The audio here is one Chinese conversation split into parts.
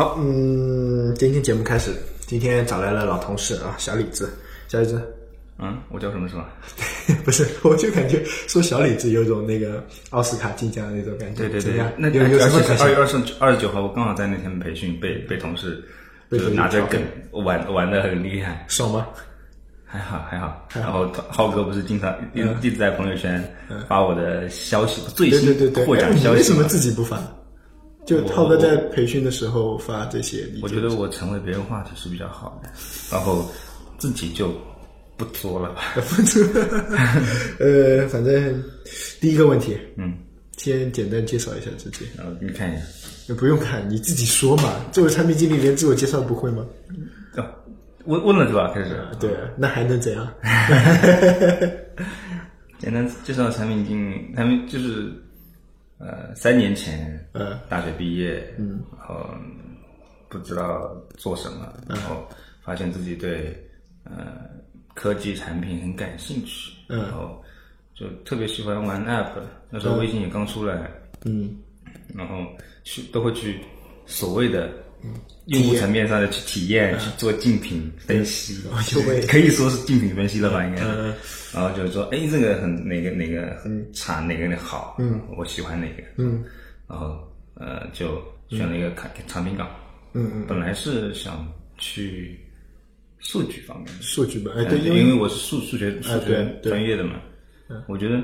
好，嗯，今天节目开始，今天找来了老同事啊，小李子，小李子，嗯，我叫什么是吧？不是，我就感觉说小李子有种那个奥斯卡金奖的那种感觉。对对对那有有什么？二月二十二十九号，我刚好在那天培训，被被同事就是拿着梗玩玩的很厉害，爽吗？还好还好。然后浩哥不是经常一一直在朋友圈发我的消息，最新对对，获奖哎你为什么。自己不发？就涛哥在培训的时候发这些，我觉得我成为别人话题是比较好的，然后自己就不作了 吧。不知呃，反正第一个问题，嗯，先简单介绍一下自己。然后你看一下。也不用看，你自己说嘛。作为产品经理，连自我介绍不会吗？哦，问问了是吧？开始。对，那还能怎样？简单介绍产品经理，他们就是呃三年前，嗯，大学毕业，嗯，然后不知道做什么，然后发现自己对呃科技产品很感兴趣，嗯。然后就特别喜欢玩 App，那时候微信也刚出来，嗯，然后去都会去所谓的用户层面上的去体验，去做竞品分析。哦就会，可以说是竞品分析了吧？应该。然后就是说，哎，这个很哪个哪个很差，哪个好，嗯，我喜欢哪个，嗯，然后呃就选了一个产产品岗，嗯嗯，本来是想去数据方面的，数据吧，哎，呃对，因为为我是数数学数学专业的嘛，我觉得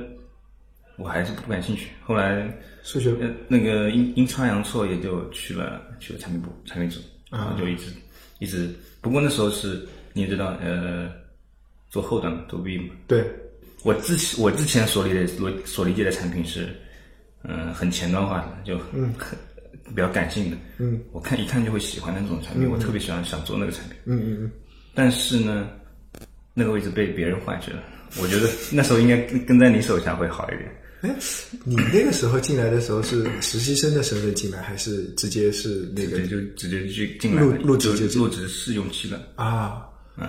我还是不感兴趣。后来数学。呃那个阴阴差阳错也就去了去了产品部产品组，然后就一直一直。不过那时候是你也知道，呃，做后端嘛，做 V 嘛。对，我之前我之前所理解所所理解的产品是，嗯、很前端化的，就很比较感性的。嗯，我看一看就会喜欢的那种产品，我特别喜欢想做那个产品。嗯嗯嗯，但是呢，那个位置被别人换去了。我觉得那时候应该跟跟在你手下会好一点。哎，你那个时候进来的时候是实习生的身份进来，还是直接是那个直接就直接去进来入入职就进入职试用期了。啊？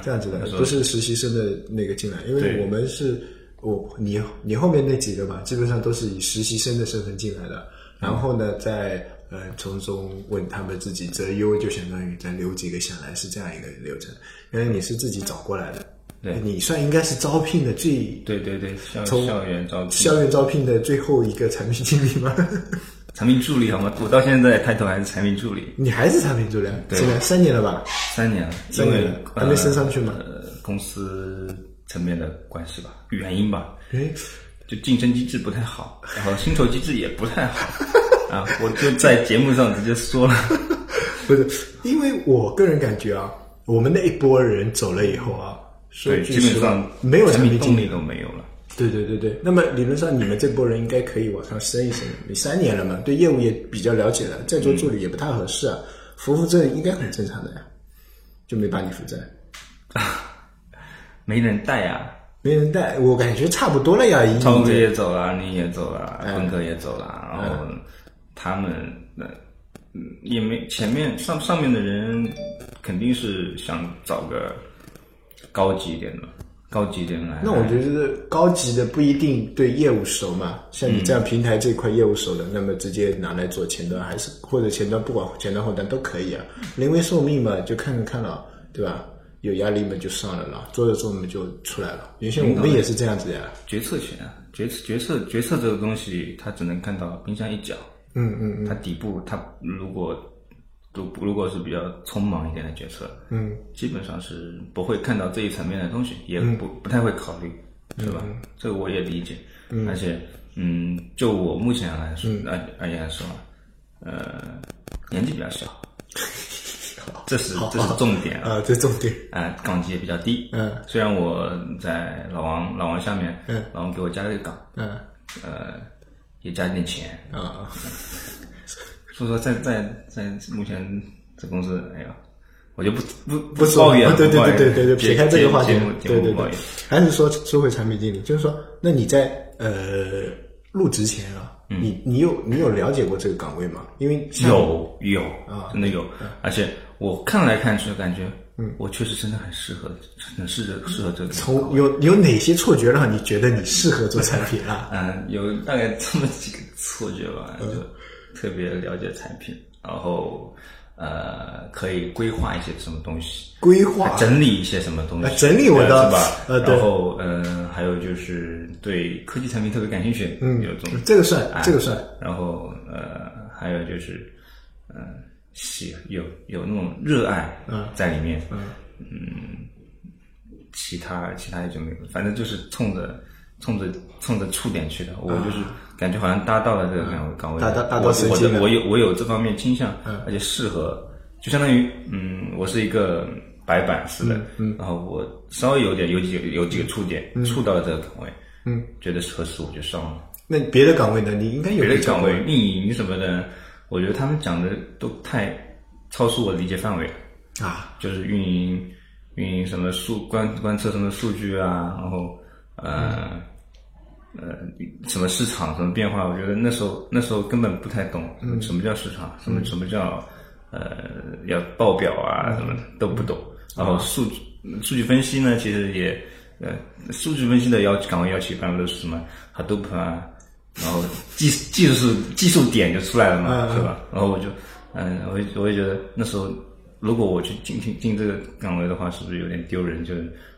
这样子的不是实习生的那个进来，因为我们是我你你后面那几个吧，基本上都是以实习生的身份进来的，然后呢，再呃从中问他们自己择优，就相当于再留几个下来，是这样一个流程。原来你是自己找过来的，对你算应该是招聘的最对对对，校园招聘、校园招聘的最后一个产品经理吗？产品助理好吗？我到现在抬头还是产品助理，你还是产品助理？对现在三年了吧？三年了，三年了还没升上去吗呃，公司层面的关系吧，原因吧，哎，就竞争机制不太好，然后薪酬机制也不太好 啊，我就在节目上直接说了。不是，因为我个人感觉啊，我们那一波人走了以后啊，说对，基本上，没有产产品动力都没有了。对对对对，那么理论上你们这波人应该可以往上升一升，你三年了嘛，对业务也比较了解了，再做助理也不太合适啊，扶扶正应该很正常的呀，就没把你扶正，没人带啊，没人带，我感觉差不多了呀，已超哥。也走了，你也走了，嗯坤哥也走了，然后他们那嗯也没前面上上面的人肯定是想找个高级一点的，高级一点的来。那我觉得高级的不一定对业务熟嘛，像你这样平台这块业务熟的，那么直接拿来做前端，还是或者前端不管前端后端都可以啊。临危受命嘛，就看看看了，对吧？有压力嘛就上来了，做着做着就出来了。原先我们也是这样子呀，决策权啊，决策决策决策这个东西，它只能看到冰山一角。嗯嗯它底部它如果如如果是比较匆忙一点的决策，嗯，基本上是不会看到这一层面的东西，也不、不太会考虑，是吧？这个我也理解，而且嗯，就我目前来说，而、而言来说，呃，年纪比较小，这是这是重点啊。啊，这重点，啊，岗级也比较低。嗯，虽然我在老王老王下面，嗯，老王给我加了一个岗，嗯。呃，也加了点钱。啊，所以说在在在目前这公司，哎呀，我就不不不说抱怨了，对对对对对对，撇开这个话题对对对还是说说回产品经理，就是说，那你在呃入职前啊，你你有你有了解过这个岗位吗？因为有有啊真的有，而且我看来看去感觉，嗯，我确实真的很适合，很适合适合这个。从有有哪些错觉让你觉得你适合做产品啊？嗯，有大概这么几个错觉吧，特别了解产品，然后呃，可以规划一些什么东西，规划整理一些什么东西，整理我的是吧？呃，对。然后，嗯，还有就是对科技产品特别感兴趣，嗯，有种这个算，这个算。然后，呃，还有就是，嗯，喜有有那种热爱在里面，嗯嗯，其他其他也就没有，反正就是冲着冲着冲着触点去的，我就是。感觉好像搭到了这个岗位岗位，我我我有我有这方面倾向，而且适合，就相当于嗯，我是一个白板似的，然后我稍微有点有几个有几个触点触到了这个岗位，嗯，觉得合适我就上了。那别的岗位呢？你应该有别的岗位运营什么的，我觉得他们讲的都太超出我理解范围了啊，就是运营运营什么数观观测什么数据啊，然后呃。呃，什么市场什么变化？我觉得那时候那时候根本不太懂，什么叫市场，什么什么叫呃要报表啊，什么都不懂。然后数据数据分析呢，其实也呃数据分析的要岗位要求一般都是什么 Hadoop 啊，然后技技术技术点就出来了嘛，是吧？然后我就嗯，我我也觉得那时候如果我去进进进这个岗位的话，是不是有点丢人？就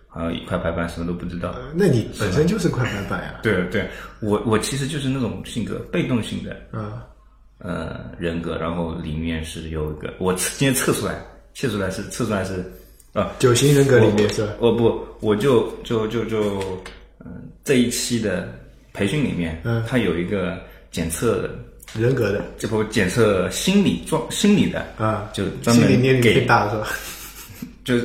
啊，一块白板什么都不知道。那你本身就是块白板呀。对对，我我其实就是那种性格，被动性的，嗯，呃，人格。然后里面是有一个，我今天测出来，测出来是测出来是啊，九型人格里面是吧？哦不，我就就就就嗯，这一期的培训里面，嗯，它有一个检测人格的，这不检测心理状心理的啊，就专门给大是吧？就。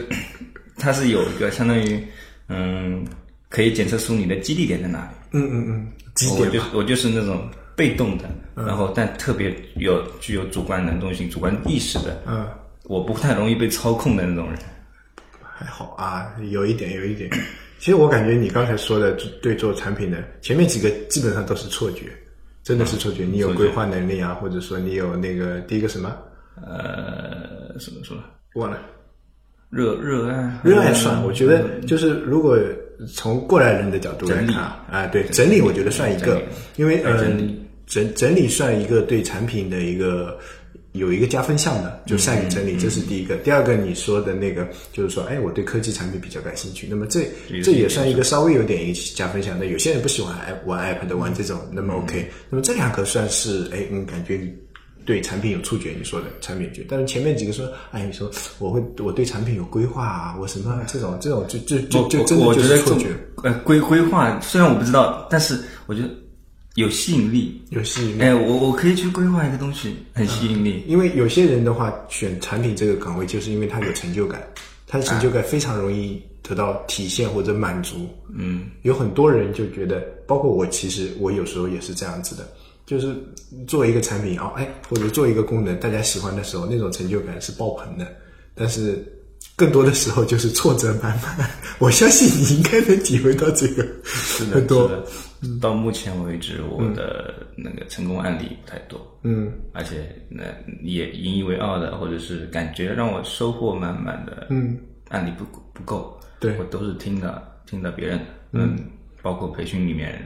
它是有一个相当于，嗯，可以检测出你的基地点在哪里。嗯嗯嗯，基点。我就我就是那种被动的，然后但特别有具有主观能动性、主观意识的。嗯，我不太容易被操控的那种人。还好啊，有一点有一点。其实我感觉你刚才说的对做产品的前面几个基本上都是错觉，真的是错觉。你有规划能力啊，或者说你有那个第一个什么？呃，什么什么？忘了。热热爱，热爱算，我觉得就是如果从过来人的角度来看啊，对整理，我觉得算一个，因为嗯整整理算一个对产品的一个有一个加分项的，就善于整理，这是第一个。第二个你说的那个就是说，哎，我对科技产品比较感兴趣，那么这这也算一个稍微有点一个加分项。那有些人不喜欢玩 iPad 玩这种，那么 OK，那么这两个算是哎，嗯，感觉你。对产品有触觉，你说的产品觉，但是前面几个说，哎，你说我会我对产品有规划啊，我什么这种这种就就就就真的就是触觉。呃，规规划虽然我不知道，但是我觉得有吸引力，有吸引力。哎，我我可以去规划一个东西，很吸引力。因为有些人的话选产品这个岗位，就是因为他有成就感，他的成就感非常容易得到体现或者满足。嗯，有很多人就觉得，包括我，其实我有时候也是这样子的。就是做一个产品啊，哎，或者做一个功能，大家喜欢的时候，那种成就感是爆棚的。但是更多的时候就是挫折满满。我相信你应该能体会到这个。是的，是的。到目前为止，我的那个成功案例不太多。嗯。而且那也引以为傲的，或者是感觉让我收获满满的，嗯，案例不不够。对我都是听的，听的别人的。嗯。包括培训里面。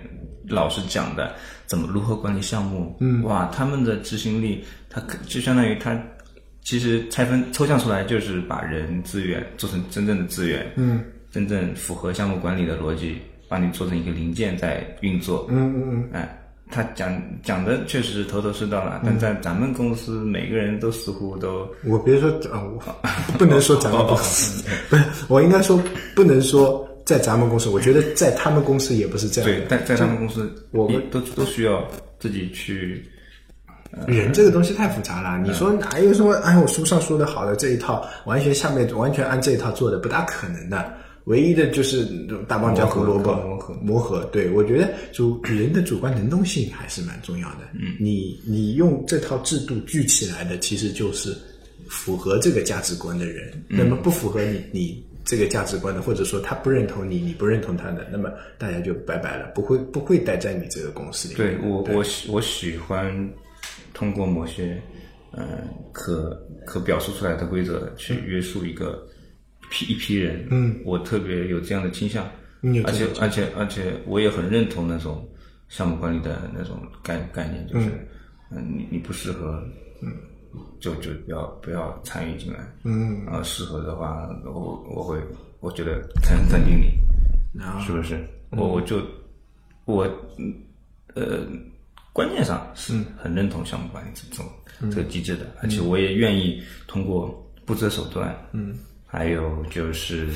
老师讲的怎么如何管理项目，嗯，哇，他们的执行力，他就相当于他其实拆分抽象出来，就是把人资源做成真正的资源，嗯，真正符合项目管理的逻辑，把你做成一个零件在运作，嗯嗯嗯，哎，他讲讲的确实是头头是道了，但在咱们公司每个人都似乎都，我别说啊，我 不能说咱们公司，不是，我应该说不能说。在咱们公司，我觉得在他们公司也不是这样。对，在在他们公司，我们都都需要自己去。人这个东西太复杂了，你说哪有说哎，我书上说的好的这一套，完全下面完全按这一套做的，不大可能的。唯一的就是大棒加胡萝卜磨合磨合。对，我觉得主人的主观能动性还是蛮重要的。嗯，你你用这套制度聚起来的，其实就是符合这个价值观的人。那么不符合你你。这个价值观的，或者说他不认同你，你不认同他的，那么大家就拜拜了，不会不会待在你这个公司里。对我，我喜我喜欢通过某些呃可可表述出来的规则去约束一个批一批人。嗯，我特别有这样的倾向，而且而且而且我也很认同那种项目管理的那种概概念，就是嗯，你你不适合，嗯，就就不要不要参与进来。嗯，然后适合的话，我我会我觉得肯肯定你，然后是不是？我我就我嗯呃，观念上是很认同项目管理这种这个机制的，而且我也愿意通过不择手段，嗯，还有就是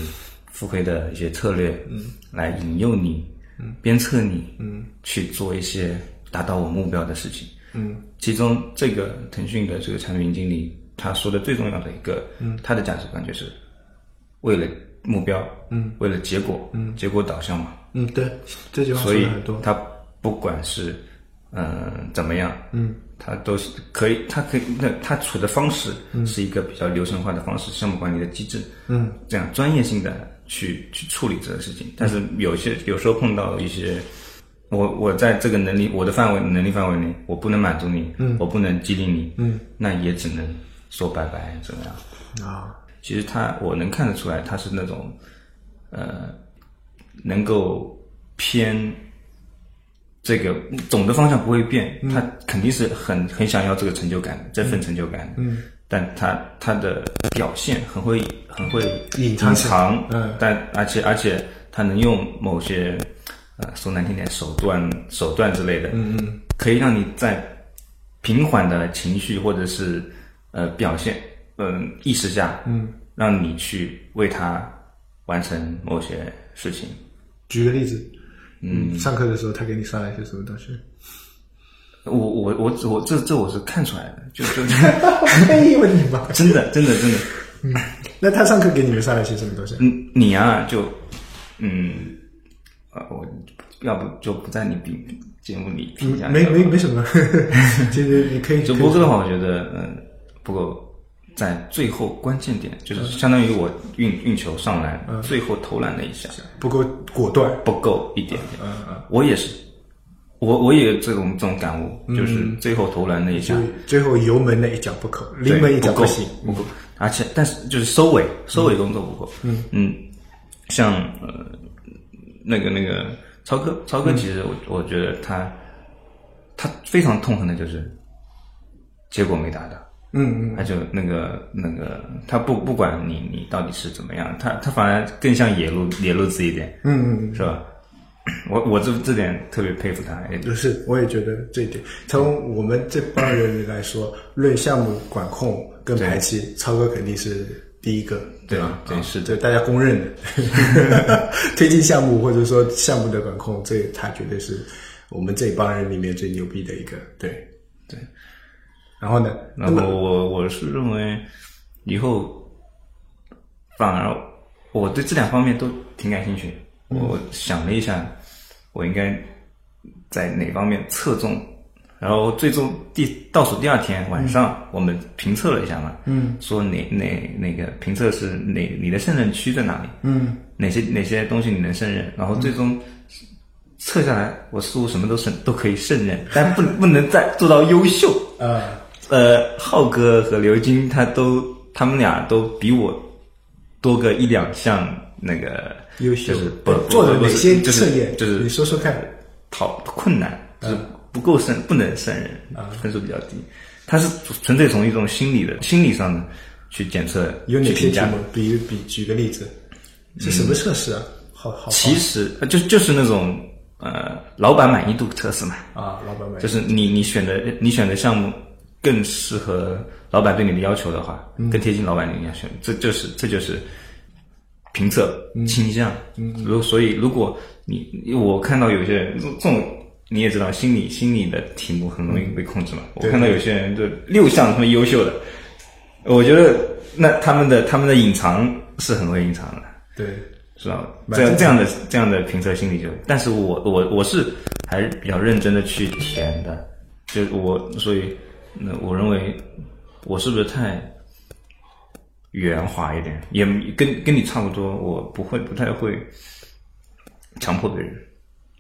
腹黑的一些策略，嗯，来引诱你，嗯，鞭策你，嗯，去做一些达到我目标的事情，嗯，其中这个腾讯的这个产品经理他说的最重要的一个，嗯，他的价值观就是为了目标，嗯，为了结果，嗯，结果导向嘛，嗯，对，这句话所以说的很多。他不管是嗯、呃怎么样，嗯，他都是可以，他可以，那他处的方式是一个比较流程化的方式，项目管理的机制，嗯，这样专业性的去去处理这个事情。但是有些有时候碰到一些。我我在这个能力我的范围能力范围内，我不能满足你，嗯，我不能激励你，嗯，那也只能说拜拜，怎么样？啊，其实他我能看得出来，他是那种，呃，能够偏这个总的方向不会变，他肯定是很很想要这个成就感，这份成就感，嗯，但他他的表现很会很会隐藏嗯，但而且而且他能用某些呃说难听点手段手段之类的，嗯嗯，可以让你在平缓的情绪或者是呃表现，嗯、意识下，嗯，让你去为他完成某些事情。举个例子，嗯，上课的时候他给你上了一些什么东西？我我我我这这我是看出来的，就就 可以问你吗？真的真的真的，嗯那他上课给你们上了些什么东西？嗯，你啊就嗯啊我要不就不在你比节目里评价，没没没什么，其实你可以就播客的话，我觉得嗯，不够在最后关键点，就是相当于我运运球上篮，最后投篮那一下不够果断。不够一点点。嗯嗯我也是，我我也有这种这种感悟，就是最后投篮那一下就，最后油门那一脚不可，临门一脚对不够行。不够，而且但是就是收尾收尾动作不够。嗯嗯，像呃那个那个超哥，超哥其实我我觉得他他非常痛恨的就是结果没达到。嗯嗯，他就那个那个，他不不管你你到底是怎么样，他他反而更像野路野路子一点，嗯嗯是吧？我我这这点特别佩服他，哎嗯，是，我也觉得这一点，从我们这帮人来说，论项目管控跟排期，超哥肯定是第一个，对吧？啊对是的这大家公认的。推进项目或者说项目的管控，这他绝对是我们这帮人里面最牛逼的一个，对对。然后呢？然后我我是认为以后反而我对这两方面都挺感兴趣。我想了一下，我应该在哪方面侧重。然后最终第倒数第二天晚上，我们评测了一下嘛，嗯，说哪哪那个评测是哪你的胜任区在哪里，嗯，哪些哪些东西你能胜任，然后最终测下来，我似乎什么都胜都可以胜任，但不 不能再做到优秀，啊，呃，浩哥和刘晶他都他们俩都比我多个一两项那个优秀。就是不做的哪些就是测验？就是你说说看。讨困难，就是不够胜不能胜任，分数比较低。他是纯粹从一种心理的心理上的去检测有评价。些题目？比比举个例子，是什么测试啊？好好好。其实呃就就是那种呃老板满意度测试嘛，啊，老板满意。就是你你选的你选的项目更适合老板对你的要求的话，更贴近老板你要选，这就是这就是评测倾向。如所以如果你我看到有些人这这种你也知道，心理心理的题目很容易被控制嘛。我看到有些人就六项他们优秀的，我觉得那他们的他们的隐藏是很容易隐藏的。对，是吧？这样这样的这样的评测心理就，但是我我我是还是比较认真的去填的，就我所以那我认为我是不是太圆滑一点，也跟跟你差不多，我不会不太会强迫别人，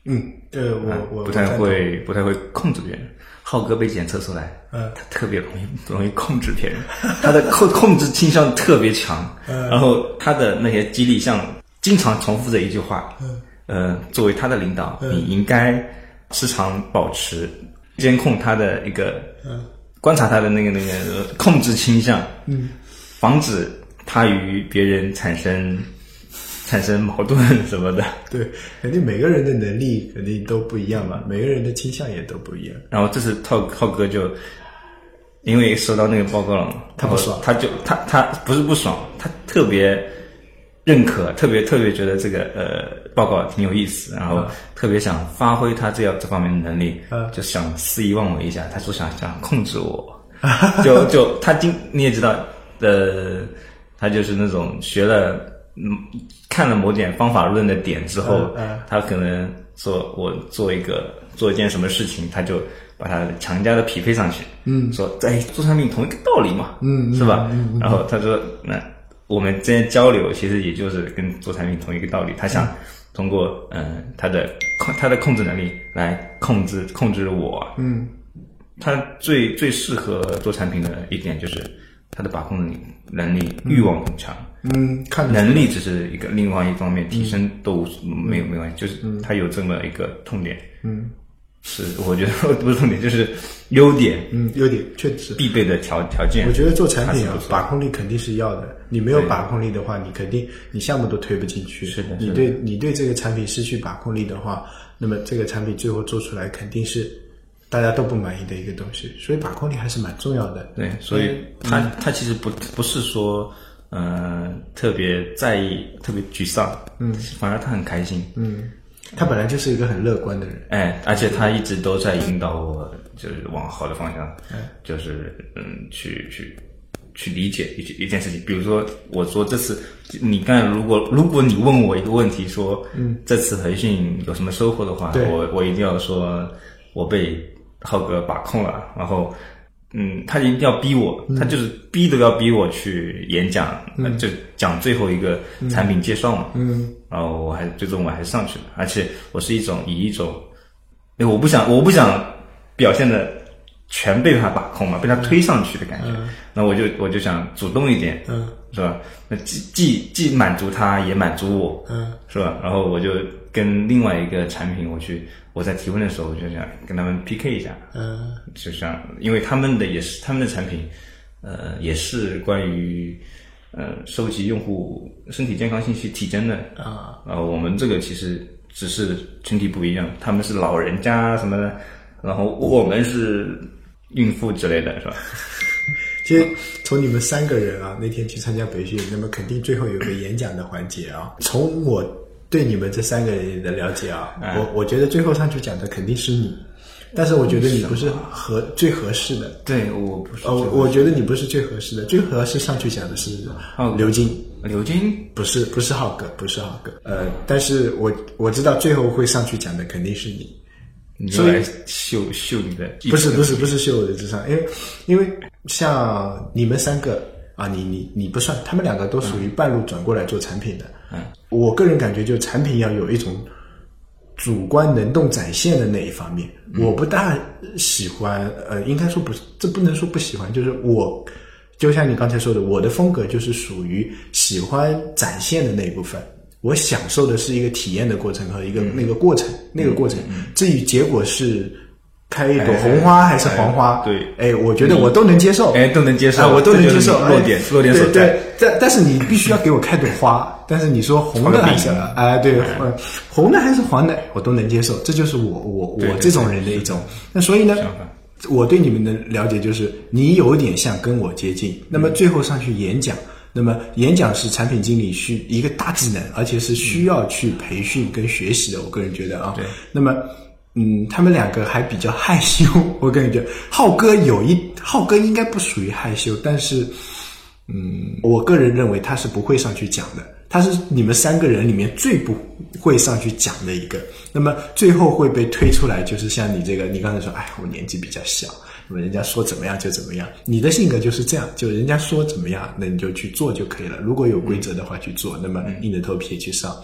嗯，对，我啊我不太会不太会控制别人。浩哥被检测出来，嗯他特别容易容易控制别人，他的控控制倾向特别强，嗯。然后他的那些激励像经常重复着一句话，嗯呃，作为他的领导，你应该时常保持监控他的一个嗯观察他的那个那个控制倾向，嗯，防止他与别人产生产生矛盾什么的。对，肯定每个人的能力肯定都不一样嘛，每个人的倾向也都不一样。然后这次浩浩哥就因为收到那个报告了嘛，他不爽他就他他不是不爽，他特别认可，特别特别觉得这个呃报告挺有意思，然后特别想发挥他这样这方面的能力，嗯就想肆意妄为一下，他说想想控制我，就就他今你也知道，呃，他就是那种学了嗯看了某点方法论的点之后，嗯嗯他可能说我做一个做一件什么事情，他就把它强加的匹配上去，嗯，说哎做产品同一个道理嘛，嗯是吧？嗯然后他说那我们之间交流其实也就是跟做产品同一个道理，他想通过嗯、他的控他的控制能力来控制控制我，嗯他最最适合做产品的一点就是他的把控能力能力欲望很强。嗯，看能力只是一个另外一方面，提升都没有没关系，就是他有这么一个痛点，嗯是我觉得 不是痛点，就是优点嗯，优点确实。必备的条条件。我觉得做产品啊把控力肯定是要的。你没有把控力的话，你肯定你项目都推不进去。是的是的你对你对这个产品失去把控力的话，那么这个产品最后做出来肯定是大家都不满意的一个东西。所以把控力还是蛮重要的。对，所以他他其实不不是说呃特别在意、特别沮丧，嗯，反而他很开心，嗯，他本来就是一个很乐观的人。哎，而且他一直都在引导我，就是往好的方向，就是嗯，去去去理解一一件事情。比如说，我说这次你刚才如果如果你问我一个问题，说嗯，这次培训有什么收获的话，我我一定要说我被浩哥把控了，然后。嗯，他一定要逼我，他就是逼都要逼我去演讲，呃就讲最后一个产品介绍嘛。嗯。然后我还最终我还上去了，而且我是一种以一种，哎我不想我不想表现的全被他把控嘛，被他推上去的感觉。那我就我就想主动一点，嗯。是吧？那既既既满足他，也满足我，嗯。是吧？然后我就跟另外一个产品，我去我在提问的时候，我就想跟他们 PK 一下，嗯。就像因为他们的也是他们的产品，呃，也是关于呃收集用户身体健康信息体征的。啊，呃，我们这个其实只是群体不一样，他们是老人家什么的，然后我们是孕妇之类的，是吧？其实从你们三个人啊那天去参加培训，那么肯定最后有个演讲的环节啊。从我对你们这三个人的了解啊，嗯我我觉得最后上去讲的肯定是你，但是我觉得你不是合最合适的。对，我不是呃，我我觉得你不是最合适的，最合适上去讲的是哦刘金，刘金，不是不是浩哥，不是浩哥。呃，但是我我知道最后会上去讲的肯定是你。你所以就来秀秀你的，不是不是不是秀我的智商，因为因为像你们三个啊，你你你不算，他们两个都属于半路转过来做产品的。嗯，我个人感觉，就产品要有一种主观能动展现的那一方面，我不大喜欢。呃，应该说不是，这不能说不喜欢，就是我。就像你刚才说的，我的风格就是属于喜欢展现的那一部分。我享受的是一个体验的过程和一个、那个过程，那个过程。至于结果是开一朵红花还是黄花，哎对哎，我觉得我都能接受，哎，都能接受，啊，我都能接受。这就是弱点哎弱点所在。对，但但是你必须要给我开朵花。但是你说红的还是哎，对，呃红的还是黄的，我都能接受。这就是我我我这种人的一种。那所以呢，我对你们的了解就是，你有点像跟我接近。那么最后上去演讲。那么演讲是产品经理需一个大技能，而且是需要去培训跟学习的。我个人觉得啊，对。那么，嗯，他们两个还比较害羞。我个人觉得，浩哥有一浩哥应该不属于害羞，但是，嗯，我个人认为他是不会上去讲的。他是你们三个人里面最不会上去讲的一个。那么最后会被推出来，就是像你这个，你刚才说，哎，我年纪比较小。那么人家说怎么样就怎么样，你的性格就是这样，就人家说怎么样，那你就去做就可以了。如果有规则的话去做，那么硬着头皮去上。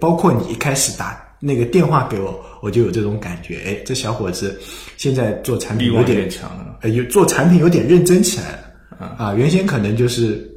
包括你一开始打那个电话给我，我就有这种感觉，哎，这小伙子现在做产品有点强了呃，有做产品有点认真起来了啊。原先可能就是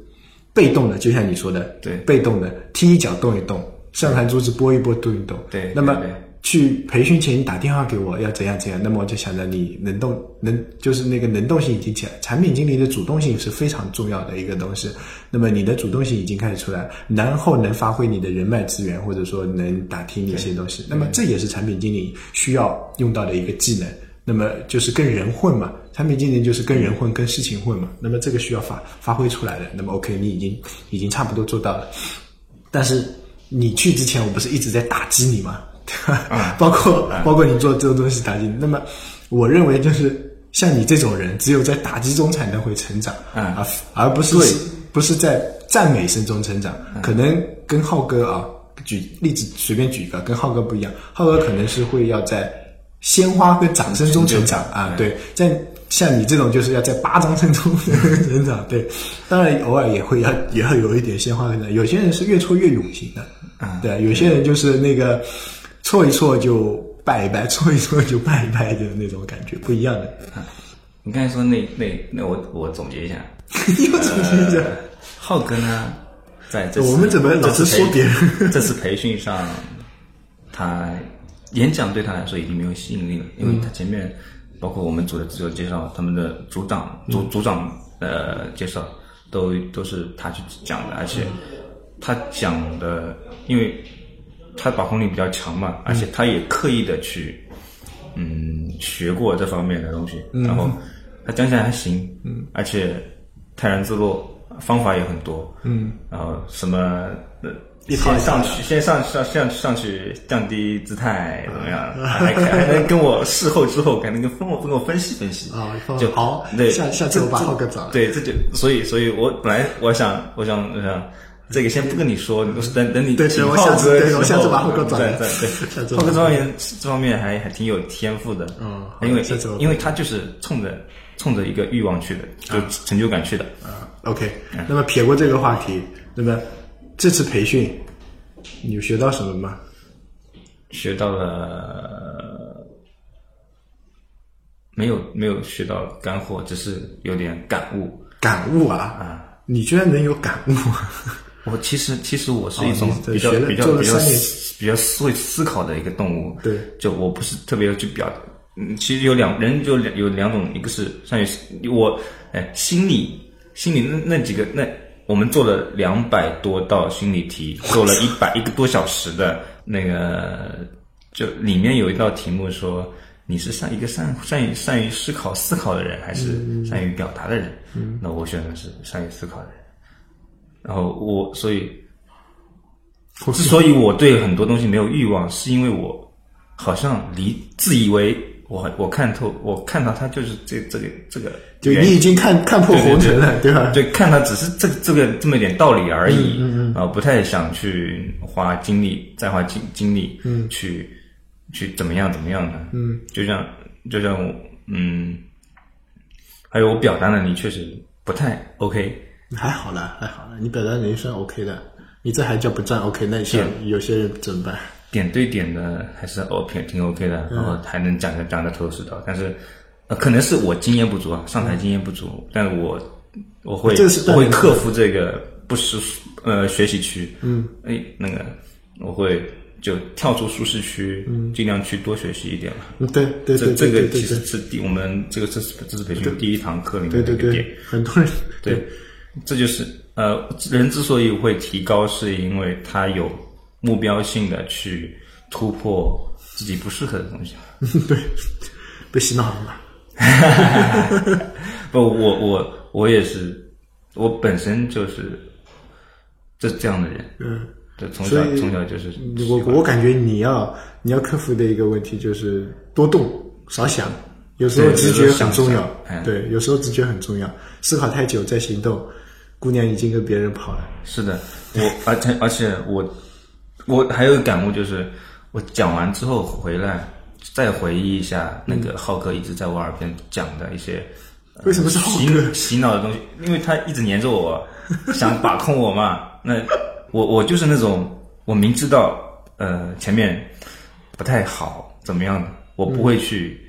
被动的，就像你说的，对被动的踢一脚动一动，上盘珠子拨一拨动一动。对那么去培训前你打电话给我要怎样怎样，那么我就想着你能动能就是那个能动性已经起来，产品经理的主动性是非常重要的一个东西。那么你的主动性已经开始出来，然后能发挥你的人脉资源，或者说能打听一些东西，那么这也是产品经理需要用到的一个技能。那么就是跟人混嘛，产品经理就是跟人混，跟事情混嘛。那么这个需要发发挥出来的。那么 OK，你已经已经差不多做到了，但是你去之前，我不是一直在打击你吗？包括包括你做这种东西打击，那么我认为就是像你这种人，只有在打击中才能会成长，啊，而不是不是在赞美声中成长。可能跟浩哥啊，举例子随便举一个，跟浩哥不一样，浩哥可能是会要在鲜花跟掌声中成长啊，对，在像你这种就是要在巴掌声中成长，对，当然偶尔也会要也要有一点鲜花的有些人是越挫越勇型的，对，有些人就是那个。错一错就拜一拜，错一错就拜一拜的那种感觉，不一样的。啊你刚才说那那那我我总结一下，又总结一下。浩哥呢，在这我们怎么老是说别人？这次培训上，他演讲对他来说已经没有吸引力了，因为他前面包括我们组的自我介绍，他们的组长组组长呃介绍都都是他去讲的，而且他讲的，因为。他把控力比较强嘛，而且他也刻意的去，嗯，学过这方面的东西，然后他讲起来还行，嗯，而且泰然自若，方法也很多，嗯，然后什么，先上去，先上上上上去降低姿态怎么样？还还能跟我事后之后，还能跟分我跟我分析分析。啊，就好，对，下下次我把浩哥找，对，这就所以所以我本来我想我想我想。这个先不跟你说，等等你对，我下次对，我下次把浩哥找来。对对对，浩哥这方面这方面还还挺有天赋的。嗯，因为因为他就是冲着冲着一个欲望去的，就成就感去的。啊，OK。那么撇过这个话题，那么这次培训你有学到什么吗？学到了，没有没有学到干货，只是有点感悟。感悟啊啊！你居然能有感悟？我其实其实我是一种比较比较比较比较会思考的一个动物。对，就我不是特别要去表。嗯，其实有两人就两有两种，一个是善于我哎心理心理那那几个那我们做了两百多道心理题，做了一百一个多小时的那个，就里面有一道题目说你是善一个善善于善于思考思考的人，还是善于表达的人？嗯，那我选的是善于思考的人。然后我所以，之所以我对很多东西没有欲望，是因为我好像离自以为我我看透，我看到他就是这这个这个，就你已经看看破红尘了，对吧？就，看他只是这这个这么一点道理而已，啊，不太想去花精力再花精精力，嗯，去去怎么样怎么样的，嗯，就像就像我，嗯，还有我表达能力确实不太 OK。还好了，还好了，你表达能力算 OK 的，你这还叫不占 OK？那像有些人怎么办？点对点的还是 OK，挺 OK 的，然后还能讲的讲的头头是道。但是，呃，可能是我经验不足啊，上台经验不足，但我我会我会克服这个不舒呃学习区，嗯，哎，那个我会就跳出舒适区，嗯，尽量去多学习一点嘛。对对对，这个其实是第我们这个这次这次培训第一堂课里面的一个点，很多人对。这就是呃，人之所以会提高，是因为他有目标性的去突破自己不适合的东西。对，被洗脑了嘛？不，我我我也是，我本身就是这这样的人。嗯，对，从小从小就是。我我感觉你要你要克服的一个问题就是多动少想，有时候直觉很重要。对，有时候直觉很重要，思考太久再行动。姑娘已经跟别人跑了。是的，我而且而且我我还有个感悟，就是我讲完之后回来再回忆一下那个浩哥一直在我耳边讲的一些为什么是洗洗脑的东西？因为他一直黏着我，想把控我嘛。那我我就是那种我明知道呃前面不太好怎么样的，我不会去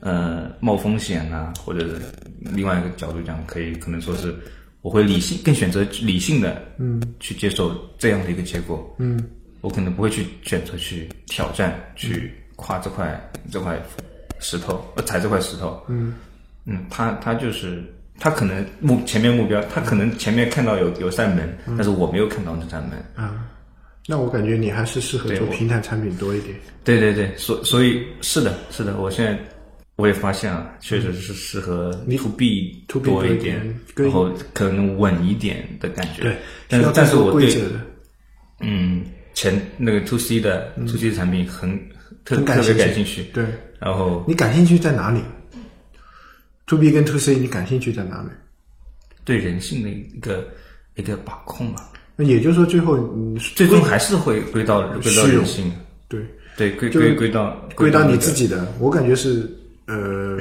呃冒风险啊，或者是另外一个角度讲，可以可能说是。我会理性更选择理性的，嗯，去接受这样的一个结果，嗯，我可能不会去选择去挑战，去跨这块这块石头，呃，踩这块石头。嗯嗯，他他就是他可能目前面目标，他可能前面看到有有扇门，但是我没有看到那扇门。啊，那我感觉你还是适合做平台产品多一点。对对对，所所以是的，是的，我现在我也发现了，确实是适合 to B to B 多多一点然后可能稳一点的感觉。对，但是但是我对。嗯前那个 to C 的 to C 的产品很特很特别感兴趣，对，然后你感兴趣在哪里？To B 跟 To C 你感兴趣在哪里？对人性的一个一个把控吧，那也就是说，最后你最终还是会归到归到人性，对对归归归到归到你自己的。我感觉是呃，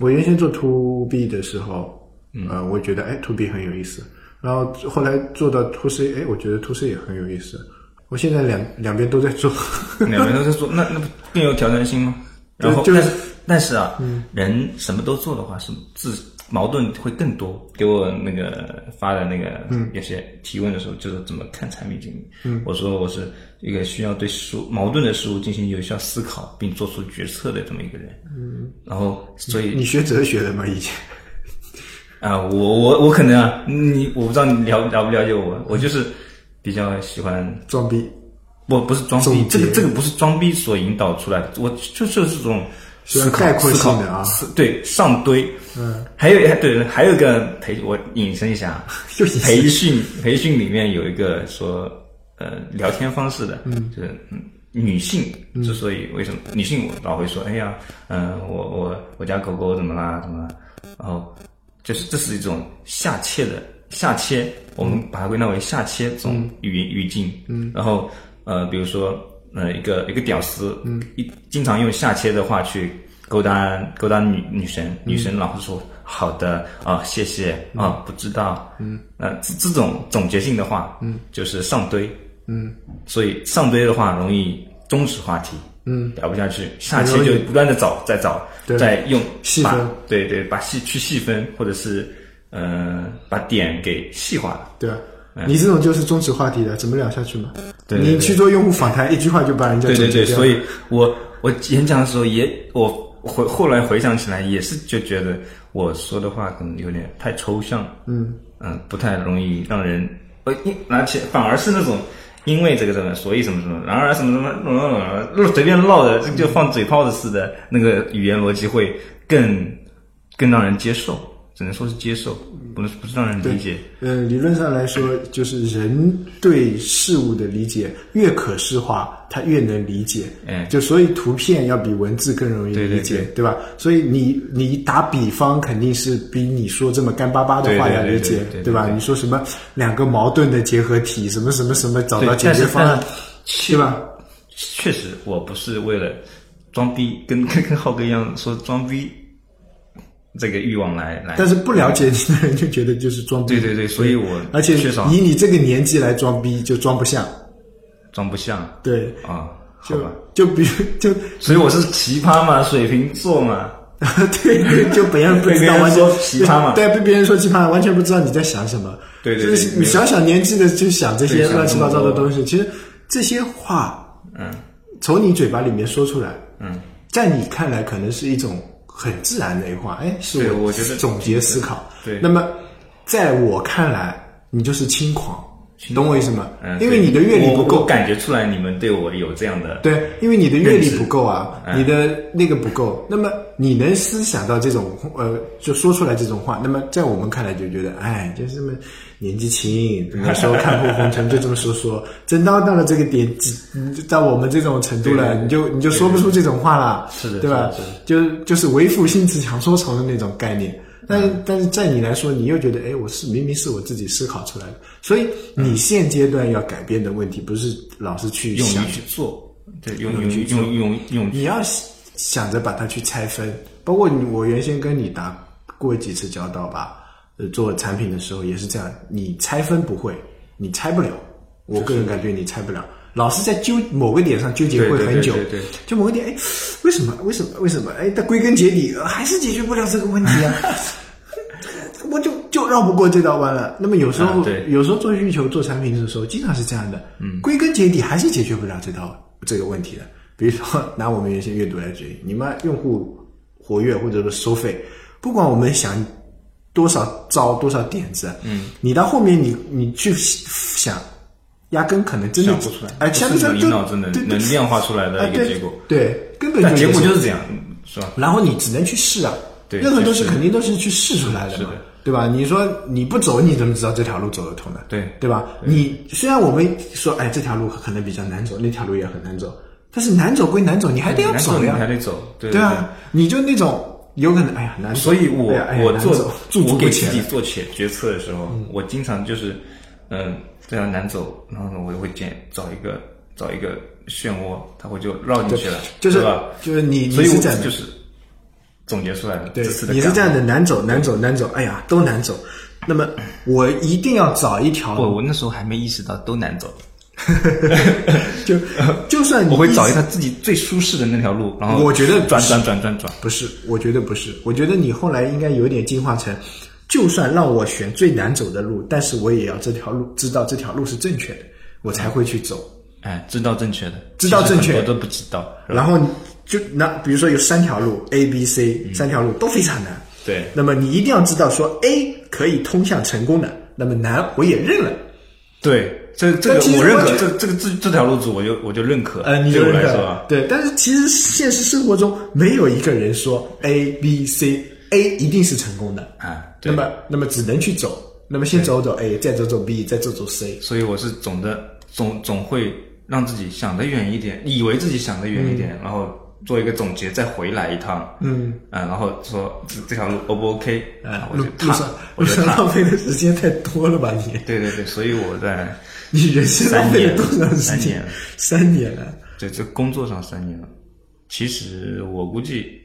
我原先做 To B 的时候，嗯呃，我觉得哎 To B 很有意思，然后后来做到 To C，哎，我觉得 To C 也很有意思。我现在两两边都在做，两边都在做，那那不更有挑战性吗？对就是然后但是但是啊，人什么都做的话，是自矛盾会更多。给我那个发的那个有些提问的时候，就是怎么看产品经理？嗯，我说我是一个需要对事物矛盾的事物进行有效思考并做出决策的这么一个人。嗯，然后所以你学哲学的吗？以前啊，我我我可能啊，你我不知道你了了不了解我，我就是比较喜欢装逼，不不是装逼这个这个不是装逼所引导出来的，我就就是这种思考概括性的啊。思对上堆，嗯，还有还对还有一个培我引申一下，又引申。培训培训里面有一个说呃聊天方式的，嗯，就是嗯女性之所以为什么女性老会说哎呀，嗯、我我我家狗狗怎么啦怎么啦，然后就是这是一种下切的下切，我们把它归纳为下切这种语言语境，嗯，然后呃比如说呃一个一个屌丝，嗯，一经常用下切的话去勾搭勾搭女女神，女神老是说好的啊、谢谢啊、不知道，嗯，呃这这种总结性的话，嗯，就是上堆，嗯，所以上堆的话容易终止话题，嗯，聊不下去，下期很容易就不断的找，再找，对。再用把细分对对，把细去细分，或者是呃把点给细化了。对吧？你这种就是终止话题的，怎么聊下去嘛？对对对你去做用户访谈，一句话就把人家对对对，所以我我演讲的时候也我回后来回想起来也是就觉得我说的话可能有点太抽象，嗯。嗯，不太容易让人呃，因而且反而是那种因为这个什么，所以什么什么，然而什么什么，呃随便唠的，就放嘴炮的似的，那个语言逻辑会更更让人接受，只能说是接受，不能不是让人理解。呃，理论上来说，就是人对事物的理解越可视化，他越能理解。哎就所以图片要比文字更容易对对理解，对吧？所以你你打比方肯定是比你说这么干巴巴的话要理解，对对吧？你说什么两个矛盾的结合体，什么什么什么找到，解决方案但，对吧？确实，我不是为了装逼，跟跟 跟浩哥一样说装逼这个欲望来来。但是不了解你的人就觉得就是装逼，对对对，所以我而且以你这个年纪来装逼就装不像，装不像。对，啊，好就吧。就比如就 所以我是奇葩嘛，水瓶座嘛。对 对，就别人不知 被别人道完奇葩嘛。对，被别人说奇葩，完全不知道你在想什么。对对对就是你小小年纪的就想这些乱七八糟的东西，其实这些话嗯。从你嘴巴里面说出来，嗯，在你看来可能是一种很自然的一话，哎，是对我觉得总结思考。对。那么在我看来，你就是轻狂，懂我意思吗？嗯，因为你的阅历不够。感觉出来你们对我有这样的。对，因为你的阅历不够啊，嗯。你的那个不够，那么你能思想到这种呃，就说出来这种话，那么在我们看来就觉得，哎，就是这么年纪轻，那时候看破红尘就这么说说，真到到了这个点，嗯到我们这种程度了，你就你就说不出这种话了，是的对吧？就就是为赋新词强说愁的那种概念。但是，但是在你来说，你又觉得，哎，我是明明是我自己思考出来的，所以你现阶段要改变的问题，不是老是去勇想于去做，对，勇勇于勇勇勇你要想着把它去拆分，包括，我原先跟你打过几次交道吧，呃，做产品的时候也是这样，你拆分不会，你拆不了，我个人感觉你拆不了，老是在纠某个点上纠结会很久，对对对就某个点，哎，为什么？为什么？为什么？哎，但归根结底、呃还是解决不了这个问题啊。我就就绕不过这道弯了。那么有时候，啊对有时候做需求、做产品的时候，经常是这样的。嗯，归根结底还是解决不了这道这个问题的。比如说，拿我们原先阅读来举例，你们用户活跃或者说收费，不管我们想多少招多少点子，嗯，你到后面你你去想，压根可能真的想不出来，哎，不是想不出来就你脑子能对对能量化出来的一个结果。对，根本但结就果就是这样，是吧？然后你只能去试啊，对任何东西肯定都是去试出来的嘛对吧？你说你不走，你怎么知道这条路走得通呢？对对吧？你虽然我们说，哎，这条路可能比较难走，那条路也很难走，但是难走归难走，你还得要走呀还，得走，对对啊，你就那种有可能，哎呀难，所以我、我做我给自己做决决策的时候，我经常就是，嗯、这条难走，然后呢，我就会捡找一个找一个漩涡，它会就绕进去了，就是？就是你所以我你是这样的就是总结出来的你是这样的，难走难走难走，哎呀都难走，那么我一定要找一条我，我那时候还没意识到都难走，就就算你我会找一条。自己最舒适的那条路，然后我觉得转转转转转，不是，我觉得不是，我觉得你后来应该有点进化成，就算让我选最难走的路，但是我也要这条路知道这条路是正确的，我才会去走。哎，知道正确的，知道正确其实很多都不知道，然后就那比如说有三条路 A、B、C 三条路都非常难，对那么你一定要知道说 A 可以通向成功的，那么难我也认了。对，这这个我认可，这这个这这条路子我就我就认可，呃，你就对我认可来说啊，对，但是其实现实生活中没有一个人说 A、B、C A 一定是成功的，啊，对，那么那么只能去走，那么先走走 A，再走走 B，再走走 C。所以我是总的总总会让自己想得远一点，以为自己想得远一点，然后做一个总结，再回来一趟，嗯，啊，然后说这这条路 O 不 OK，啊，我就踏路路上，路上浪费的时间太多了吧你？对对对，所以我在你人生浪费了多长时间三年？了。在这工作上三年了。其实我估计，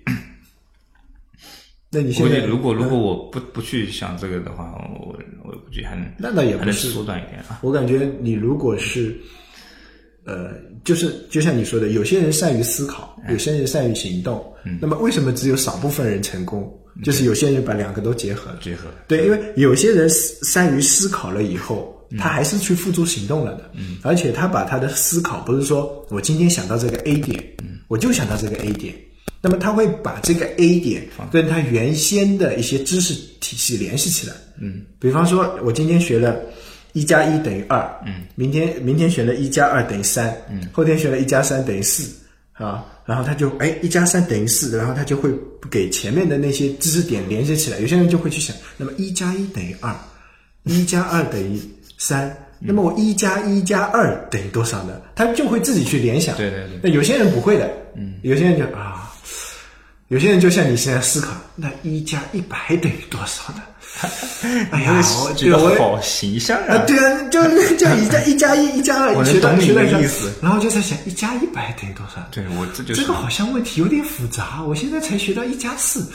那你现在嗯估计如果如果我不不去想这个的话，我我估计还能那倒也还能不是缩短一点啊。我感觉你如果是，呃，就是就像你说的，有些人善于思考，有些人善于行动。那么为什么只有少部分人成功？就是有些人把两个都结合了。结合对，因为有些人善于思考了以后，他还是去付诸行动了的。嗯，而且他把他的思考不是说我今天想到这个 A 点，嗯，我就想到这个 A 点，那么他会把这个 A 点跟他原先的一些知识体系联系起来。嗯，比方说，我今天学了一加一等于二，嗯，明天明天选了一加二等于三，嗯，后天选了一加三等于四，啊，然后他就哎一加三等于四，然后他就会给前面的那些知识点连接起来。有些人就会去想，那么一加一等于二，一加二等于三，那么我一加一加二等于多少呢？他就会自己去联想。对对对。那有些人不会的，嗯，有些人就啊，有些人就像你现在思考，那一加一百等于多少呢？哎呀，我觉对我得好形象啊，对啊，就就一加一加一一加二，我能懂你的意思，然后就在想一加一百等于多少？对我这就是这个好像问题有点复杂，我现在才学到一加四，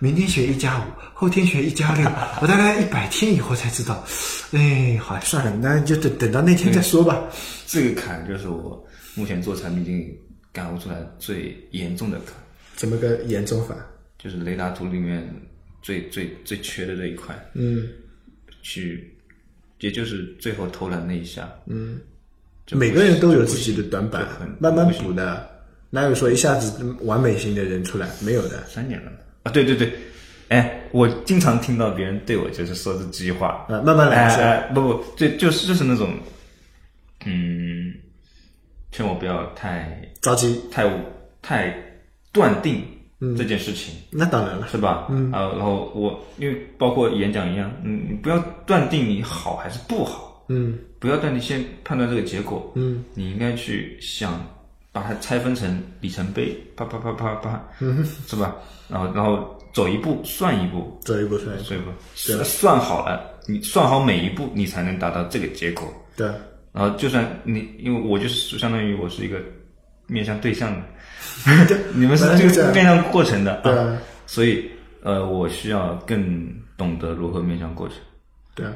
明天学一加五，后天学一加六，我大概一百天以后才知道。哎，好，算了，那就等等到那天再说吧。这个坎，就是我目前做产品经理感悟出来最严重的坎，怎么个严重法？就是雷达图里面最最最缺的这一块，嗯，去，也就是最后投篮那一下，嗯，每个人都有自己的短板，慢慢补的。哪有说一下子完美型的人出来？没有的。三年了啊，对对对，哎，我经常听到别人对我就是说这句话，啊慢慢来哎哎，不不，就就是就是那种，嗯，劝我不要太着急，太太断定这件事情。那当然了。是吧？嗯，啊，然后我因为包括演讲一样，嗯，你不要断定你好还是不好，嗯不要断定先判断这个结果，嗯，你应该去想把它拆分成里程碑，啪啪啪啪啪，嗯，是吧？然后然后走一步算一步，走一步算一步。对不？算算好了，你算好每一步，你才能达到这个结果。对，然后就算你，因为我就是相当于我是一个面向对象的，你们是这个面向过程的，对啊，所以呃，我需要更懂得如何面向过程。对啊，